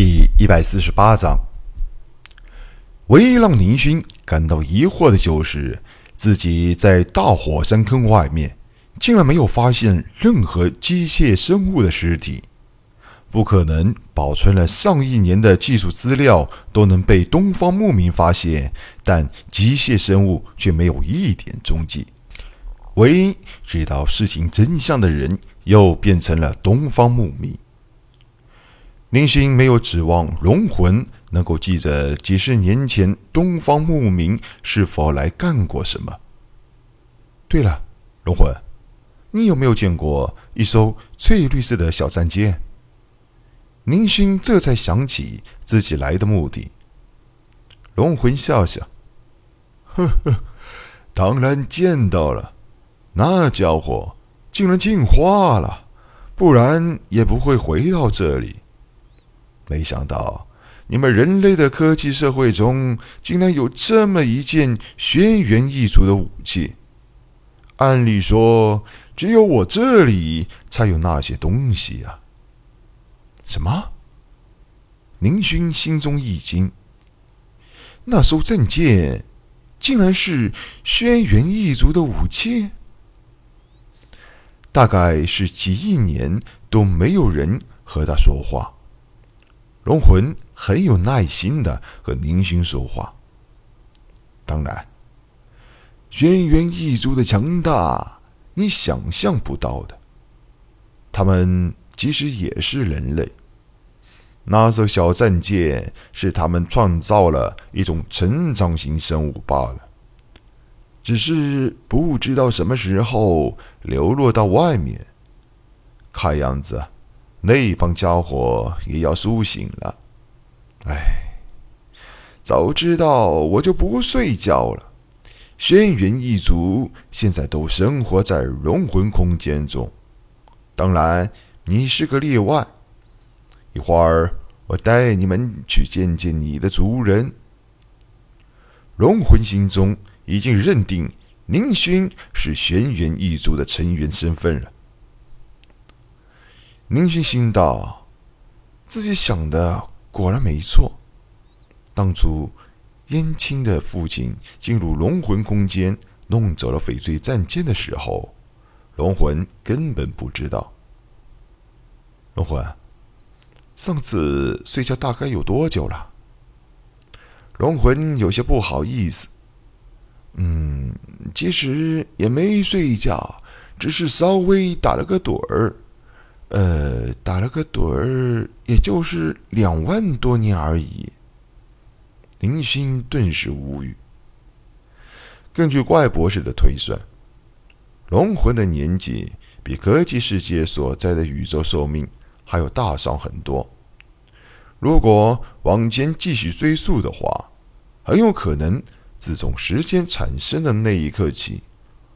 第一百四十八章，唯一让林勋感到疑惑的就是，自己在大火山坑外面竟然没有发现任何机械生物的尸体。不可能，保存了上亿年的技术资料都能被东方牧民发现，但机械生物却没有一点踪迹。唯一知道事情真相的人，又变成了东方牧民。林星没有指望龙魂能够记着几十年前东方牧民是否来干过什么。对了，龙魂，你有没有见过一艘翠绿色的小战舰？林星这才想起自己来的目的。龙魂笑笑：“呵呵，当然见到了，那家伙竟然进化了，不然也不会回到这里。”没想到，你们人类的科技社会中，竟然有这么一件轩辕一族的武器。按理说，只有我这里才有那些东西呀。什么？宁勋心中一惊。那艘战舰，竟然是轩辕一族的武器？大概是几亿年都没有人和他说话。龙魂很有耐心的和宁勋说话。当然，轩辕一族的强大，你想象不到的。他们其实也是人类。那艘小战舰是他们创造了一种成长型生物罢了，只是不知道什么时候流落到外面。看样子。那帮家伙也要苏醒了，哎，早知道我就不睡觉了。轩辕一族现在都生活在龙魂空间中，当然你是个例外。一会儿我带你们去见见你的族人。龙魂心中已经认定宁勋是轩辕一族的成员身份了。宁勋心道：“自己想的果然没错。当初燕青的父亲进入龙魂空间，弄走了翡翠战舰的时候，龙魂根本不知道。龙魂，上次睡觉大概有多久了？”龙魂有些不好意思：“嗯，其实也没睡觉，只是稍微打了个盹儿。”呃，打了个盹儿，也就是两万多年而已。林星顿时无语。根据怪博士的推算，龙魂的年纪比科技世界所在的宇宙寿命还要大上很多。如果往前继续追溯的话，很有可能自从时间产生的那一刻起，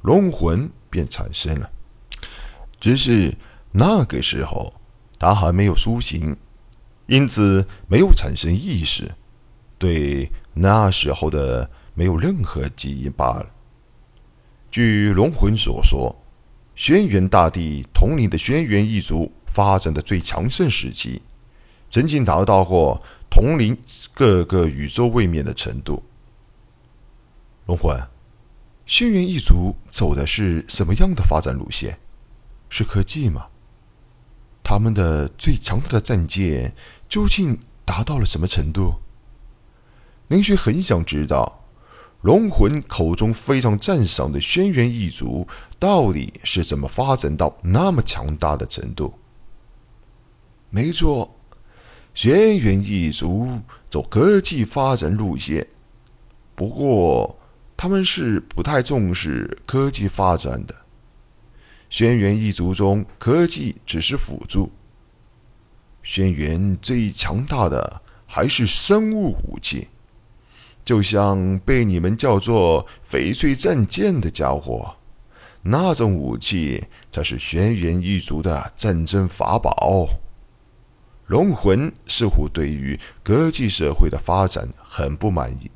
龙魂便产生了。只是。那个时候，他还没有苏醒，因此没有产生意识，对那时候的没有任何记忆罢了。据龙魂所说，轩辕大帝统领的轩辕一族发展的最强盛时期，曾经达到过统领各个宇宙位面的程度。龙魂，轩辕一族走的是什么样的发展路线？是科技吗？他们的最强大的战舰究竟达到了什么程度？林雪很想知道，龙魂口中非常赞赏的轩辕一族到底是怎么发展到那么强大的程度。没错，轩辕一族走科技发展路线，不过他们是不太重视科技发展的。轩辕一族中，科技只是辅助。轩辕最强大的还是生物武器，就像被你们叫做“翡翠战舰”的家伙，那种武器才是轩辕一族的战争法宝。龙魂似乎对于科技社会的发展很不满意。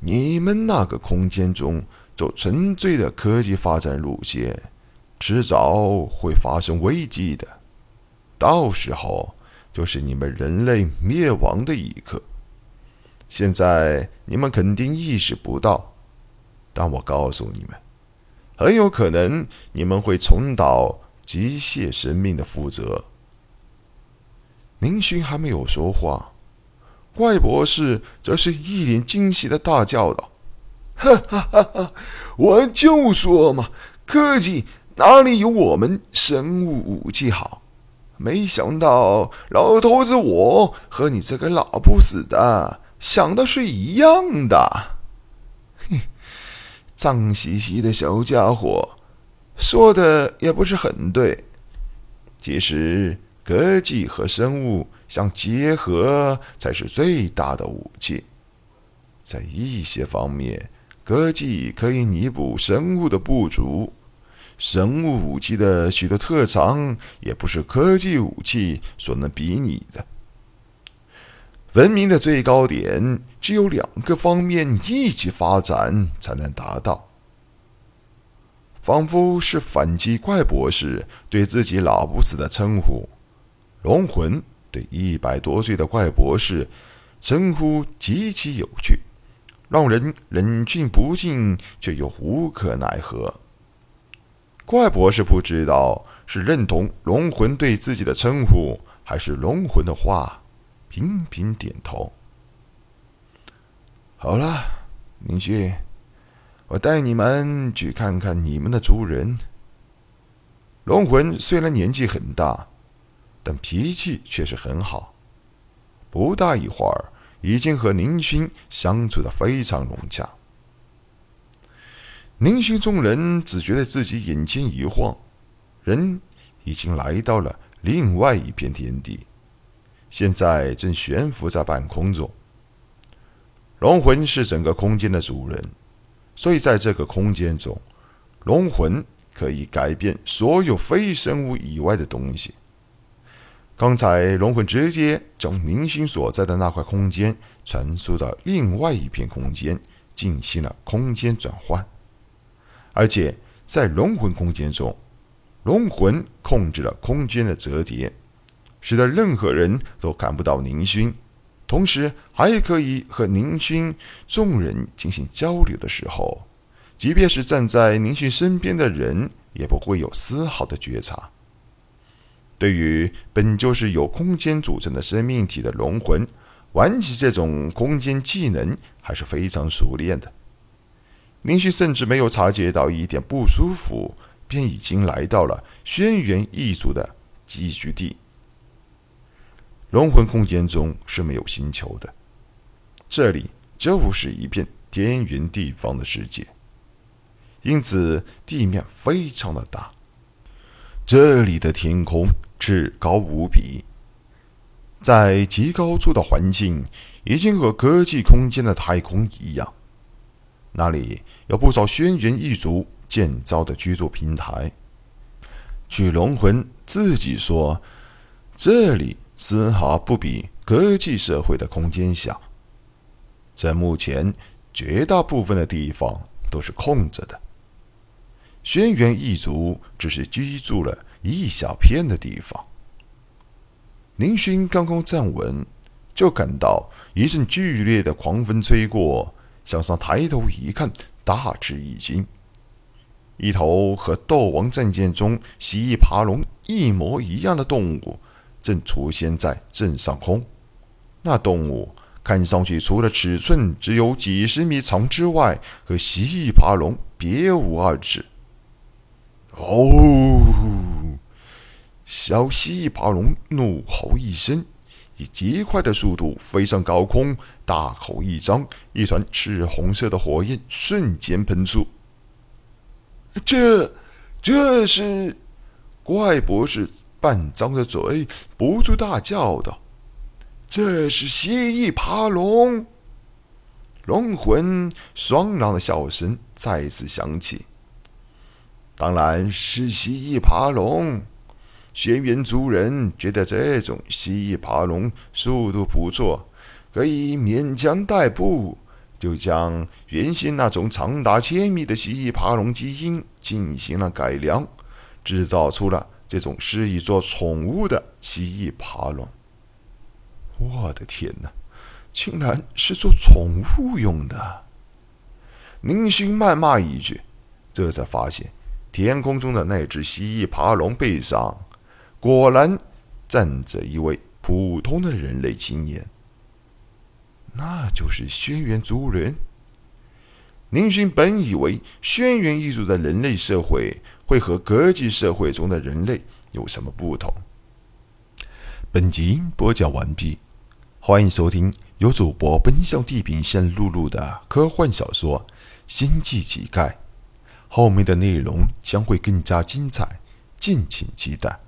你们那个空间中。走纯粹的科技发展路线，迟早会发生危机的。到时候，就是你们人类灭亡的一刻。现在你们肯定意识不到，但我告诉你们，很有可能你们会重蹈机械生命的覆辙。宁勋还没有说话，怪博士则是一脸惊喜的大叫道：“哈哈哈哈！我就说嘛，科技哪里有我们生物武器好？没想到老头子我和你这个老不死的想的是一样的。嘿，脏兮兮的小家伙，说的也不是很对。其实……”科技和生物相结合才是最大的武器。在一些方面，科技可以弥补生物的不足。生物武器的许多特长，也不是科技武器所能比拟的。文明的最高点，只有两个方面一起发展才能达到。仿佛是反击怪博士对自己老不死的称呼。龙魂对一百多岁的怪博士称呼极其有趣，让人忍俊不禁，却又无可奈何。怪博士不知道是认同龙魂对自己的称呼，还是龙魂的话，频频点头。好了，宁勋，我带你们去看看你们的族人。龙魂虽然年纪很大。但脾气却是很好，不大一会儿，已经和宁勋相处的非常融洽。宁勋众人只觉得自己眼前一晃，人已经来到了另外一片天地，现在正悬浮在半空中。龙魂是整个空间的主人，所以在这个空间中，龙魂可以改变所有非生物以外的东西。刚才龙魂直接将宁勋所在的那块空间传输到另外一片空间，进行了空间转换。而且在龙魂空间中，龙魂控制了空间的折叠，使得任何人都看不到宁勋，同时还可以和宁勋众人进行交流的时候，即便是站在宁勋身边的人，也不会有丝毫的觉察。对于本就是由空间组成的生命体的龙魂，玩起这种空间技能还是非常熟练的。林旭甚至没有察觉到一点不舒服，便已经来到了轩辕一族的寄居地。龙魂空间中是没有星球的，这里就是一片天圆地方的世界，因此地面非常的大。这里的天空。至高无比，在极高处的环境已经和科技空间的太空一样。那里有不少轩辕一族建造的居住平台。据龙魂自己说，这里丝毫不比科技社会的空间小。在目前，绝大部分的地方都是空着的。轩辕一族只是居住了。一小片的地方，宁勋刚刚站稳，就感到一阵剧烈的狂风吹过，向上抬头一看，大吃一惊。一头和斗王战舰中蜥蜴爬龙一模一样的动物，正出现在正上空。那动物看上去除了尺寸只有几十米长之外，和蜥蜴爬龙别无二致。哦！小蜥蜴爬龙怒吼一声，以极快的速度飞上高空，大口一张，一团赤红色的火焰瞬间喷出。这，这是怪博士半张着嘴，不住大叫道：“这是蜥蜴爬龙！”龙魂双狼的笑声再次响起：“当然是蜥蜴爬龙。”轩辕族人觉得这种蜥蜴爬龙速度不错，可以勉强代步，就将原先那种长达千米的蜥蜴爬龙基因进行了改良，制造出了这种适宜做宠物的蜥蜴爬龙。我的天哪，竟然是做宠物用的！林勋谩骂一句，这才发现天空中的那只蜥蜴爬龙背上，果然站着一位普通的人类青年。那就是轩辕族人。林勋本以为轩辕一族的人类社会会和科技社会中的人类有什么不同。本集播讲完毕，欢迎收听由主播奔向地平线录入的科幻小说《星际乞丐》，后面的内容将会更加精彩，敬请期待。